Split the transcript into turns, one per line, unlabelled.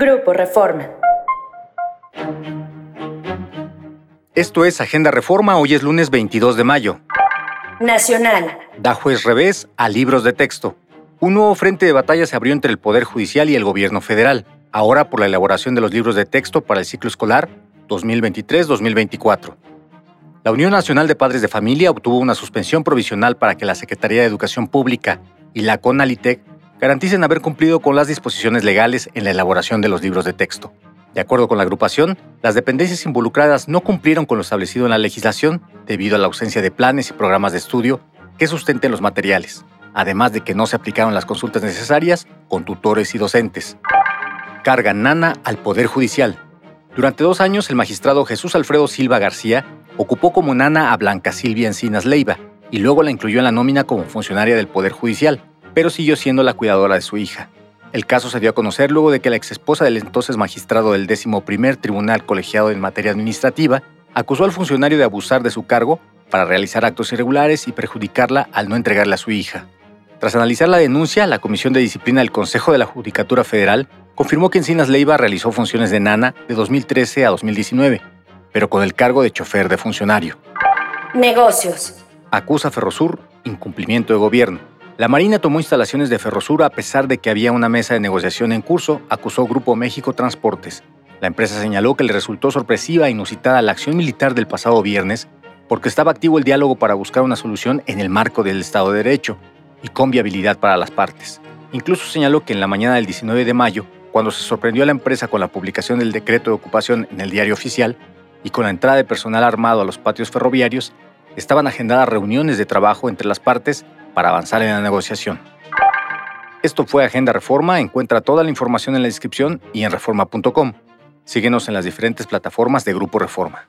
Grupo Reforma.
Esto es Agenda Reforma, hoy es lunes 22 de mayo.
Nacional.
Da juez revés a libros de texto. Un nuevo frente de batalla se abrió entre el Poder Judicial y el Gobierno federal, ahora por la elaboración de los libros de texto para el ciclo escolar 2023-2024. La Unión Nacional de Padres de Familia obtuvo una suspensión provisional para que la Secretaría de Educación Pública y la CONALITEC garanticen haber cumplido con las disposiciones legales en la elaboración de los libros de texto. De acuerdo con la agrupación, las dependencias involucradas no cumplieron con lo establecido en la legislación debido a la ausencia de planes y programas de estudio que sustenten los materiales, además de que no se aplicaron las consultas necesarias con tutores y docentes. Carga Nana al Poder Judicial. Durante dos años, el magistrado Jesús Alfredo Silva García ocupó como nana a Blanca Silvia Encinas Leiva y luego la incluyó en la nómina como funcionaria del Poder Judicial, pero siguió siendo la cuidadora de su hija. El caso se dio a conocer luego de que la exesposa del entonces magistrado del 11 Tribunal Colegiado en Materia Administrativa acusó al funcionario de abusar de su cargo para realizar actos irregulares y perjudicarla al no entregarle a su hija. Tras analizar la denuncia, la Comisión de Disciplina del Consejo de la Judicatura Federal confirmó que Encinas Leiva realizó funciones de nana de 2013 a 2019, pero con el cargo de chofer de funcionario.
Negocios.
Acusa Ferrosur incumplimiento de gobierno. La Marina tomó instalaciones de Ferrosur a pesar de que había una mesa de negociación en curso, acusó Grupo México Transportes. La empresa señaló que le resultó sorpresiva e inusitada la acción militar del pasado viernes porque estaba activo el diálogo para buscar una solución en el marco del Estado de Derecho y con viabilidad para las partes. Incluso señaló que en la mañana del 19 de mayo, cuando se sorprendió a la empresa con la publicación del decreto de ocupación en el diario oficial, y con la entrada de personal armado a los patios ferroviarios, estaban agendadas reuniones de trabajo entre las partes para avanzar en la negociación. Esto fue Agenda Reforma, encuentra toda la información en la descripción y en reforma.com. Síguenos en las diferentes plataformas de Grupo Reforma.